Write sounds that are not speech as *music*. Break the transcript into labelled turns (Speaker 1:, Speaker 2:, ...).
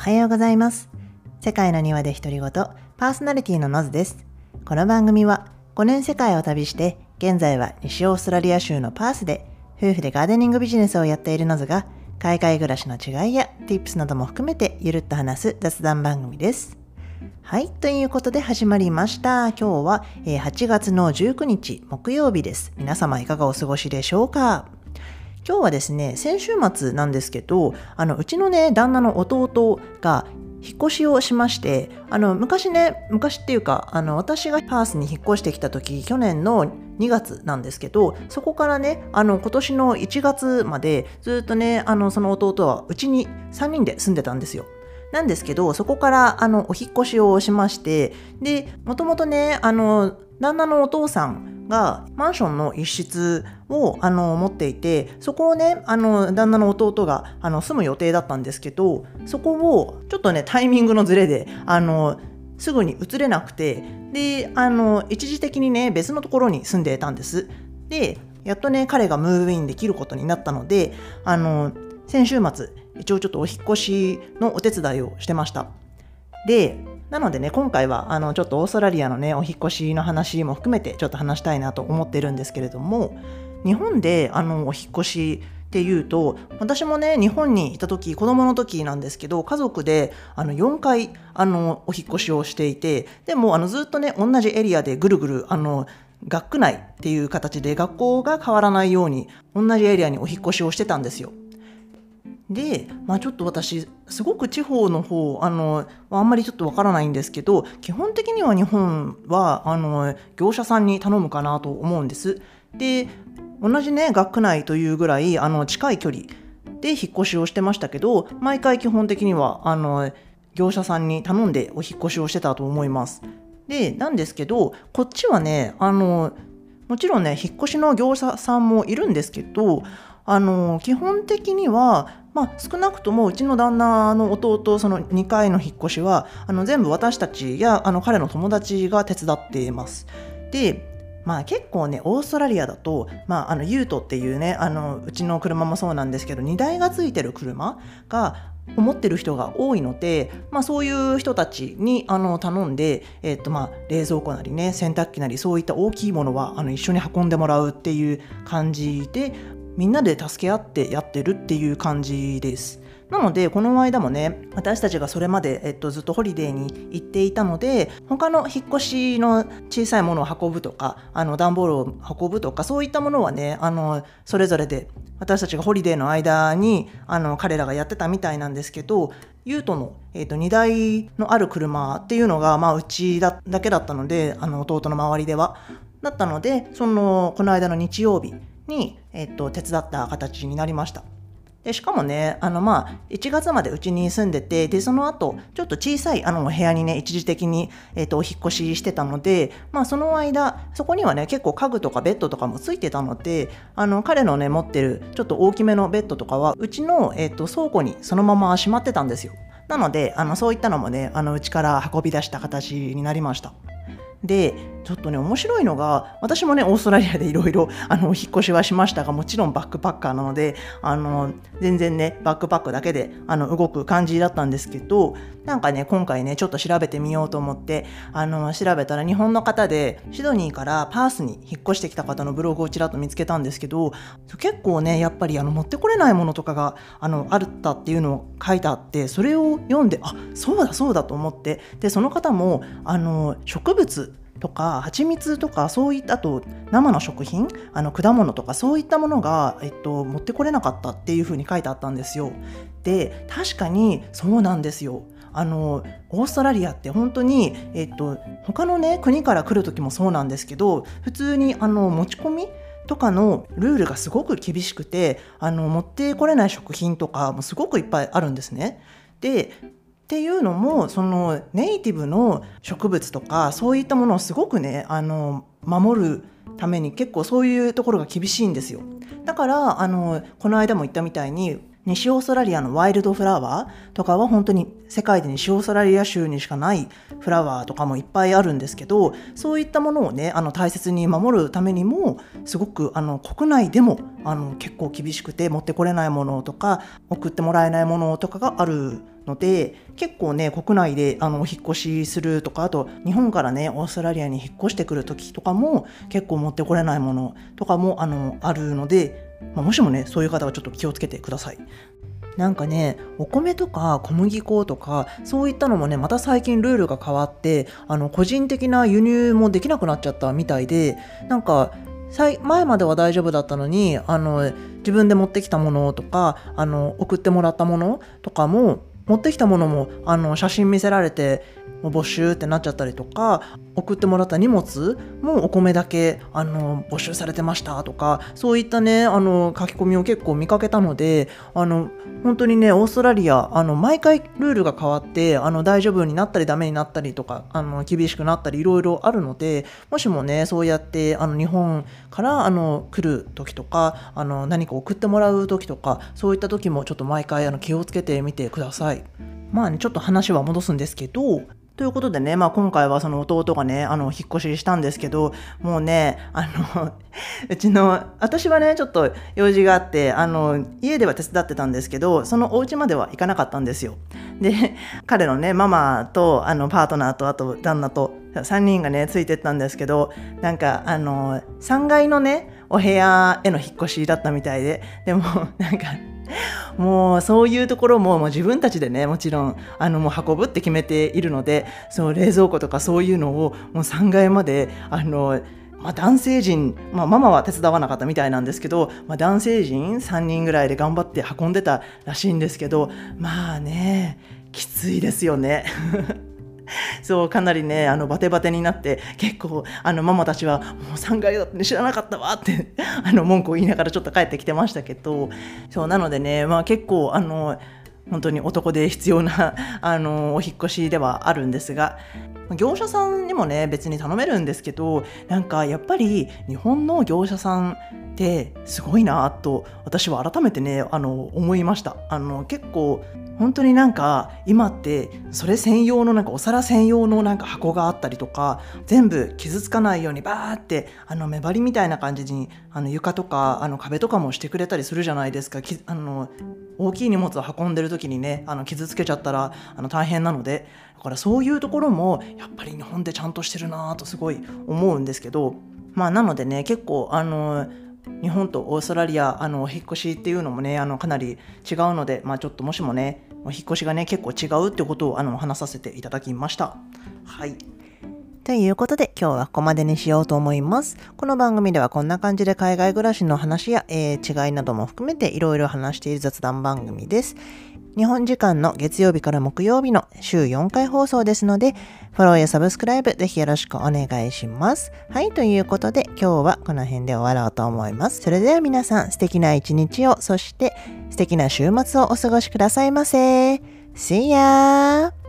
Speaker 1: おはようございます世界の庭で独り言パーソナリティのノズですこの番組は5年世界を旅して現在は西オーストラリア州のパースで夫婦でガーデニングビジネスをやっているノズが海外暮らしの違いや Tips なども含めてゆるっと話す雑談番組ですはい。ということで始まりました。今日は8月の19日木曜日です。皆様いかがお過ごしでしょうか？今日はですね、先週末なんですけど、あの、うちのね、旦那の弟が引っ越しをしまして、あの、昔ね、昔っていうか、あの、私がパースに引っ越してきた時、去年の2月なんですけど、そこからね、あの、今年の1月までずっとね、あの、その弟はうちに3人で住んでたんですよ。なんですけど、そこからあのお引っ越しをしまして、で、もともとね、あの、旦那のお父さんがマンションの一室をあの持っていてそこをねあの旦那の弟があの住む予定だったんですけどそこをちょっとねタイミングのずれであのすぐに移れなくてであの一時的にね別のところに住んでいたんです。でやっとね彼がムーブインできることになったのであの先週末一応ちょっとお引越しのお手伝いをしてました。でなのでね、今回はあのちょっとオーストラリアのね、お引越しの話も含めてちょっと話したいなと思ってるんですけれども、日本であのお引越しっていうと私もね日本にいた時子供の時なんですけど家族であの4回あのお引越しをしていてでもあのずっとね同じエリアでぐるぐるあの学区内っていう形で学校が変わらないように同じエリアにお引越しをしてたんですよ。で、まあ、ちょっと私すごく地方の方あのあんまりちょっとわからないんですけど基本的には日本はあの業者さんに頼むかなと思うんです。で同じね学区内というぐらいあの近い距離で引っ越しをしてましたけど毎回基本的にはあの業者さんに頼んでお引っ越しをしてたと思います。でなんですけどこっちはねあのもちろんね引っ越しの業者さんもいるんですけどあの基本的にはまあ、少なくともうちの旦那の弟その2回の引っ越しはあの全部私たちやあの彼の友達が手伝っています。でまあ結構ねオーストラリアだと、まあ、あのユートっていうねあのうちの車もそうなんですけど荷台がついてる車が思ってる人が多いので、まあ、そういう人たちにあの頼んで、えーとまあ、冷蔵庫なりね洗濯機なりそういった大きいものはあの一緒に運んでもらうっていう感じでみんなで助け合ってやってるっていう感じです。なのでこの間もね私たちがそれまで、えっと、ずっとホリデーに行っていたので他の引っ越しの小さいものを運ぶとかあの段ボールを運ぶとかそういったものはねあのそれぞれで私たちがホリデーの間にあの彼らがやってたみたいなんですけど ute の、えーと、荷台のある車っていうのが、まあ、うちだけだったのであの弟の周りでは。だったのでそのこの間の日曜日に、えっと、手伝った形になりました。でしかもねあのまあ1月までうちに住んでてでその後ちょっと小さいあの部屋にね一時的に、えーと、お引っ越ししてたので、まあ、その間そこにはね結構家具とかベッドとかもついてたのであの彼のね持ってるちょっと大きめのベッドとかはうちの、えーと倉庫にそのまましまってたんですよ。なのであのそういったのもねあのうちから運び出した形になりました。でちょっとね面白いのが私もねオーストラリアでいろいろお引っ越しはしましたがもちろんバックパッカーなのであの全然ねバックパックだけであの動く感じだったんですけどなんかね今回ねちょっと調べてみようと思ってあの調べたら日本の方でシドニーからパースに引っ越してきた方のブログをちらっと見つけたんですけど結構ねやっぱりあの持ってこれないものとかがあのあったっていうのを書いてあってそれを読んであそうだそうだと思ってでその方もあの植物とか蜂蜜とかそういったあと生の食品あの果物とかそういったものが、えっと、持ってこれなかったっていうふうに書いてあったんですよ。で確かにそうなんですよ。あのオーストラリアって本当に、えっと、他のね国から来る時もそうなんですけど普通にあの持ち込みとかのルールがすごく厳しくてあの持ってこれない食品とかもすごくいっぱいあるんですね。でっていうのもそのネイティブの植物とかそういったものをすごくねあの守るために結構そういうところが厳しいんですよ。だからあのこの間も言ったみたいに西オーストラリアのワイルドフラワーとかは本当に世界で西オーストラリア州にしかないフラワーとかもいっぱいあるんですけどそういったものをねあの大切に守るためにもすごくあの国内でもあの結構厳しくて持ってこれないものとか送ってもらえないものとかがあるので結構ね国内であのお引越しするとかあと日本からねオーストラリアに引っ越してくる時とかも結構持ってこれないものとかもあのあるので、まあ、もしもねそういう方はちょっと気をつけてください。なんかねお米とか小麦粉とかそういったのもねまた最近ルールが変わってあの個人的な輸入もできなくなっちゃったみたいでなんか前までは大丈夫だったのにあの自分で持ってきたものとかあの送ってもらったものとかも持ってきたものもあの写真見せられて募集ってなっちゃったりとか送ってもらった荷物もお米だけあの募集されてましたとかそういったねあの書き込みを結構見かけたのであの本当にねオーストラリアあの毎回ルールが変わってあの大丈夫になったりダメになったりとかあの厳しくなったりいろいろあるのでもしもねそうやってあの日本からあの来る時とかあの何か送ってもらう時とかそういった時もちょっと毎回あの気をつけてみてください。まあねちょっと話は戻すんですけどということでね、まあ、今回はその弟がね、あの、引っ越ししたんですけど、もうね、あの、*laughs* うちの、私はね、ちょっと用事があって、あの、家では手伝ってたんですけど、そのお家までは行かなかったんですよ。で、*laughs* 彼のね、ママと、あの、パートナーと、あと旦那と、3人がね、ついてったんですけど、なんか、あの、3階のね、お部屋への引っ越しだったみたいで、でも、*laughs* なんか、もうそういうところももう自分たちでねもちろんあのもう運ぶって決めているのでその冷蔵庫とかそういうのをもう3階まであのまあ、男性陣、まあ、ママは手伝わなかったみたいなんですけど、まあ、男性陣3人ぐらいで頑張って運んでたらしいんですけどまあねきついですよね。そうかなりねあのバテバテになって結構あのママたちはもう3階だって知らなかったわって *laughs* あの文句を言いながらちょっと帰ってきてましたけどそうなのでね、まあ、結構あの本当に男で必要な *laughs* あのお引越しではあるんですが業者さんにもね別に頼めるんですけどなんかやっぱり日本の業者さんってすごいなと私は改めてねあの思いました。あの結構本当になんか今ってそれ専用のなんかお皿専用のなんか箱があったりとか全部傷つかないようにバーってあの目張りみたいな感じにあの床とかあの壁とかもしてくれたりするじゃないですか。あの大きい荷物を運んでる時にねあの傷つけちゃったらあの大変なので。だからそういうところもやっぱり日本でちゃんとしてるなとすごい思うんですけど。まあなのでね結構あの日本とオーストラリアあのお引越しっていうのもねあのかなり違うので、まあ、ちょっともしもね引っ越しがね結構違うってことをあの話させていただきました。はいということで今日はここまでにしようと思います。この番組ではこんな感じで海外暮らしの話や、えー、違いなども含めていろいろ話している雑談番組です。日本時間の月曜日から木曜日の週4回放送ですので、フォローやサブスクライブぜひよろしくお願いします。はい、ということで今日はこの辺で終わろうと思います。それでは皆さん素敵な一日を、そして素敵な週末をお過ごしくださいませ。See ya!